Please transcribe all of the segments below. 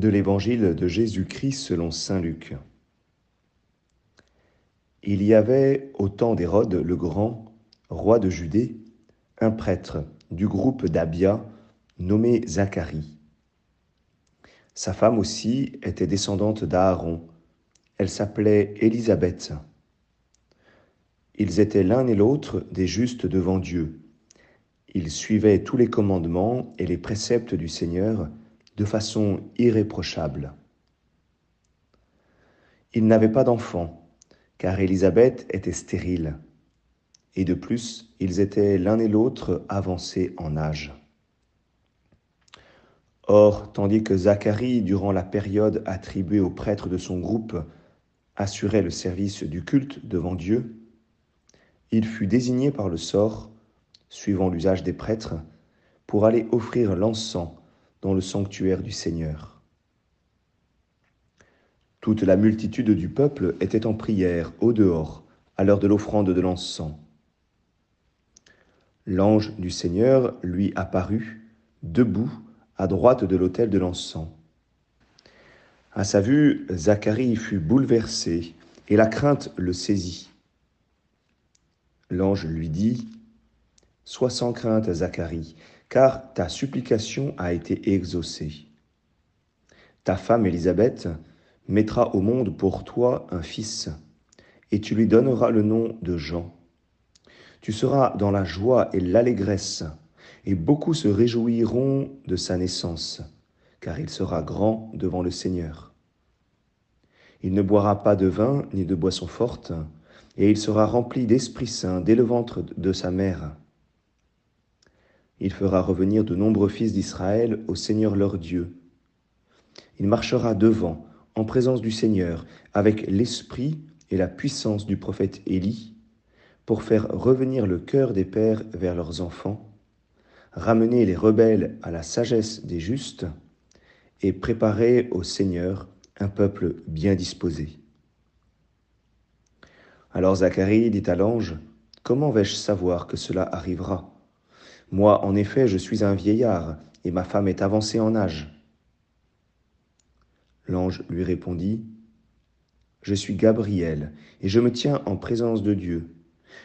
de l'Évangile de Jésus-Christ selon Saint Luc. Il y avait au temps d'Hérode le Grand, roi de Judée, un prêtre du groupe d'Abia nommé Zacharie. Sa femme aussi était descendante d'Aaron. Elle s'appelait Élisabeth. Ils étaient l'un et l'autre des justes devant Dieu. Ils suivaient tous les commandements et les préceptes du Seigneur de façon irréprochable. Ils n'avaient pas d'enfants, car Élisabeth était stérile, et de plus, ils étaient l'un et l'autre avancés en âge. Or, tandis que Zacharie, durant la période attribuée aux prêtres de son groupe, assurait le service du culte devant Dieu, il fut désigné par le sort, suivant l'usage des prêtres, pour aller offrir l'encens le sanctuaire du Seigneur. Toute la multitude du peuple était en prière au dehors à l'heure de l'offrande de l'encens. L'ange du Seigneur lui apparut, debout à droite de l'autel de l'encens. À sa vue, Zacharie fut bouleversé et la crainte le saisit. L'ange lui dit, Sois sans crainte, Zacharie, car ta supplication a été exaucée. Ta femme Élisabeth mettra au monde pour toi un fils, et tu lui donneras le nom de Jean. Tu seras dans la joie et l'allégresse, et beaucoup se réjouiront de sa naissance, car il sera grand devant le Seigneur. Il ne boira pas de vin ni de boisson forte, et il sera rempli d'Esprit Saint dès le ventre de sa mère. Il fera revenir de nombreux fils d'Israël au Seigneur leur Dieu. Il marchera devant, en présence du Seigneur, avec l'esprit et la puissance du prophète Élie, pour faire revenir le cœur des pères vers leurs enfants, ramener les rebelles à la sagesse des justes, et préparer au Seigneur un peuple bien disposé. Alors Zacharie dit à l'ange, Comment vais-je savoir que cela arrivera? Moi, en effet, je suis un vieillard, et ma femme est avancée en âge. L'ange lui répondit, Je suis Gabriel, et je me tiens en présence de Dieu.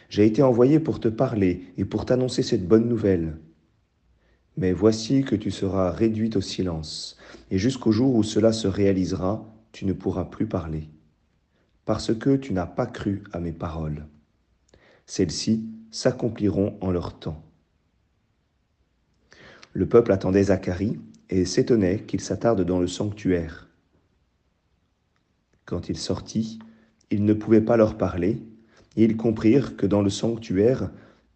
J'ai été envoyé pour te parler et pour t'annoncer cette bonne nouvelle. Mais voici que tu seras réduite au silence, et jusqu'au jour où cela se réalisera, tu ne pourras plus parler, parce que tu n'as pas cru à mes paroles. Celles-ci s'accompliront en leur temps. Le peuple attendait Zacharie et s'étonnait qu'il s'attarde dans le sanctuaire. Quand il sortit, il ne pouvait pas leur parler, et ils comprirent que dans le sanctuaire,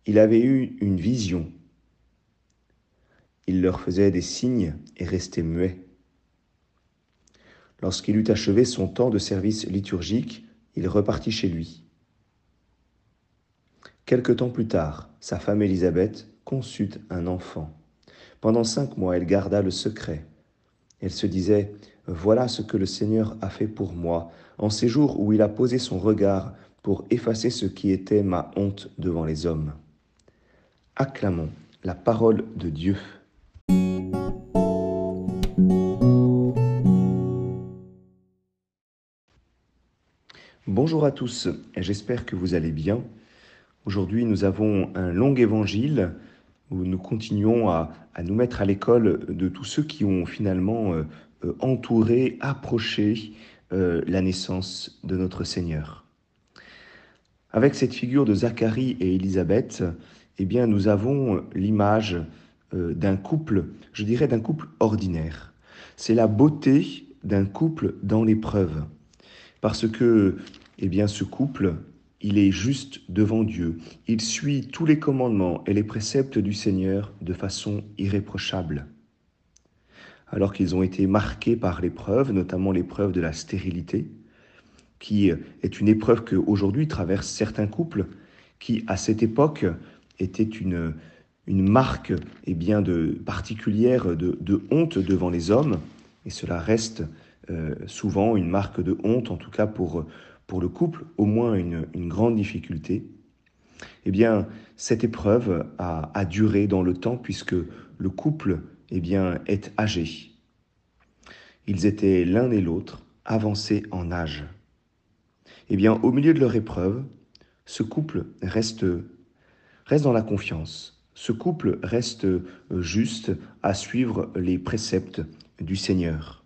il avait eu une vision. Il leur faisait des signes et restait muet. Lorsqu'il eut achevé son temps de service liturgique, il repartit chez lui. Quelque temps plus tard, sa femme Élisabeth conçut un enfant. Pendant cinq mois, elle garda le secret. Elle se disait, Voilà ce que le Seigneur a fait pour moi, en ces jours où il a posé son regard pour effacer ce qui était ma honte devant les hommes. Acclamons la parole de Dieu. Bonjour à tous, j'espère que vous allez bien. Aujourd'hui, nous avons un long évangile où nous continuons à, nous mettre à l'école de tous ceux qui ont finalement euh, euh, entouré, approché euh, la naissance de notre Seigneur. Avec cette figure de Zacharie et Élisabeth, eh bien, nous avons l'image d'un couple, je dirais d'un couple ordinaire. C'est la beauté d'un couple dans l'épreuve. Parce que, eh bien, ce couple il est juste devant Dieu. Il suit tous les commandements et les préceptes du Seigneur de façon irréprochable. Alors qu'ils ont été marqués par l'épreuve, notamment l'épreuve de la stérilité, qui est une épreuve que aujourd'hui traversent certains couples, qui à cette époque était une, une marque eh bien, de, particulière de, de, honte devant les hommes, et cela reste euh, souvent une marque de honte, en tout cas pour, pour le couple au moins une, grande difficulté, eh bien, cette épreuve a, duré dans le temps puisque le couple eh est âgé. Ils étaient l'un et l'autre avancés en âge. Eh bien, au milieu de leur épreuve, ce couple reste, reste dans la confiance. Ce couple reste juste à suivre les préceptes du Seigneur.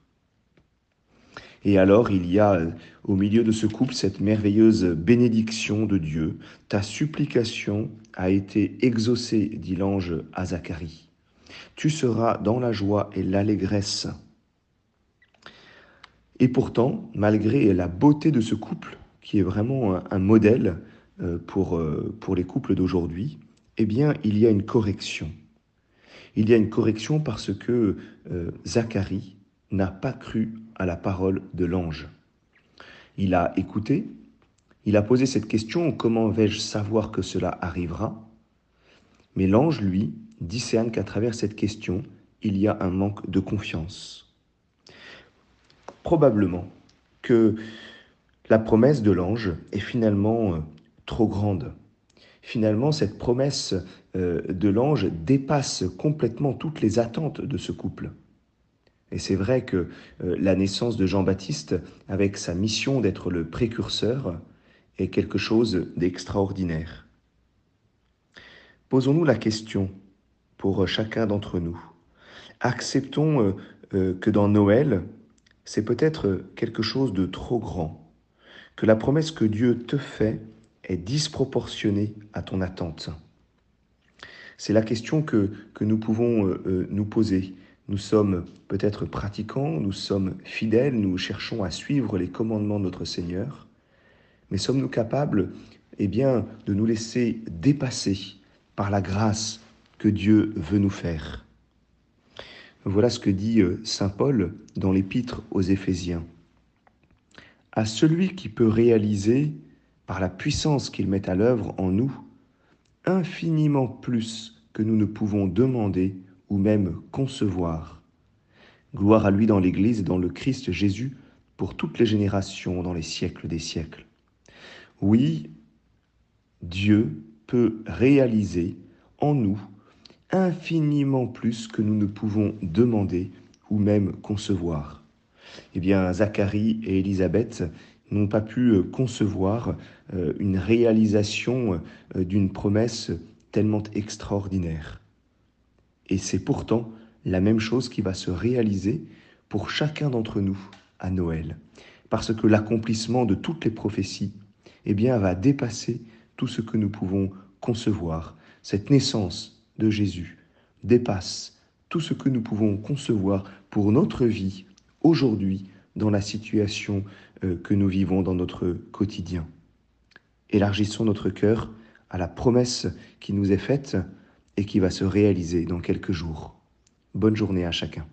Et alors il y a au milieu de ce couple cette merveilleuse bénédiction de Dieu. Ta supplication a été exaucée, dit l'ange à Zacharie. Tu seras dans la joie et l'allégresse. Et pourtant, malgré la beauté de ce couple, qui est vraiment un, modèle euh, pour, euh, pour les couples d'aujourd'hui, eh bien, il y a une correction. Il y a une correction parce que euh, Zacharie n'a pas cru à la parole de l'ange. Il a écouté, il a posé cette question, comment vais-je savoir que cela arrivera? Mais l'ange, lui, discerne qu'à travers cette question, il y a un manque de confiance. Probablement que la promesse de l'ange est finalement euh, trop grande. Finalement, cette promesse euh, de l'ange dépasse complètement toutes les attentes de ce couple. Et c'est vrai que euh, la naissance de Jean-Baptiste, avec sa mission d'être le précurseur, est quelque chose d'extraordinaire. Posons-nous la question pour chacun d'entre nous. Acceptons euh, euh, que dans Noël, c'est peut-être quelque chose de trop grand, que la promesse que Dieu te fait est disproportionnée à ton attente. C'est la question que, que nous pouvons nous poser. Nous sommes peut-être pratiquants, nous sommes fidèles, nous cherchons à suivre les commandements de notre Seigneur, mais sommes-nous capables eh bien, de nous laisser dépasser par la grâce que Dieu veut nous faire? Voilà ce que dit euh, Saint Paul dans l'épître aux Éphésiens. À celui qui peut réaliser, par la puissance qu'il met à l'œuvre en nous, infiniment plus que nous ne pouvons demander ou même concevoir. Gloire à lui dans l'Église et dans le Christ Jésus pour toutes les générations dans les siècles des siècles. Oui, Dieu peut réaliser en nous infiniment plus que nous ne pouvons demander ou même concevoir. Eh bien, Zacharie et Élisabeth n'ont pas pu concevoir euh, une réalisation euh, d'une promesse tellement extraordinaire. Et c'est pourtant la même chose qui va se réaliser pour chacun d'entre nous à Noël. Parce que l'accomplissement de toutes les prophéties eh bien, va dépasser tout ce que nous pouvons concevoir. Cette naissance de Jésus dépasse tout ce que nous pouvons concevoir pour notre vie aujourd'hui dans la situation euh, que nous vivons dans notre quotidien. Élargissons notre cœur à la promesse qui nous est faite et qui va se réaliser dans quelques jours. Bonne journée à chacun.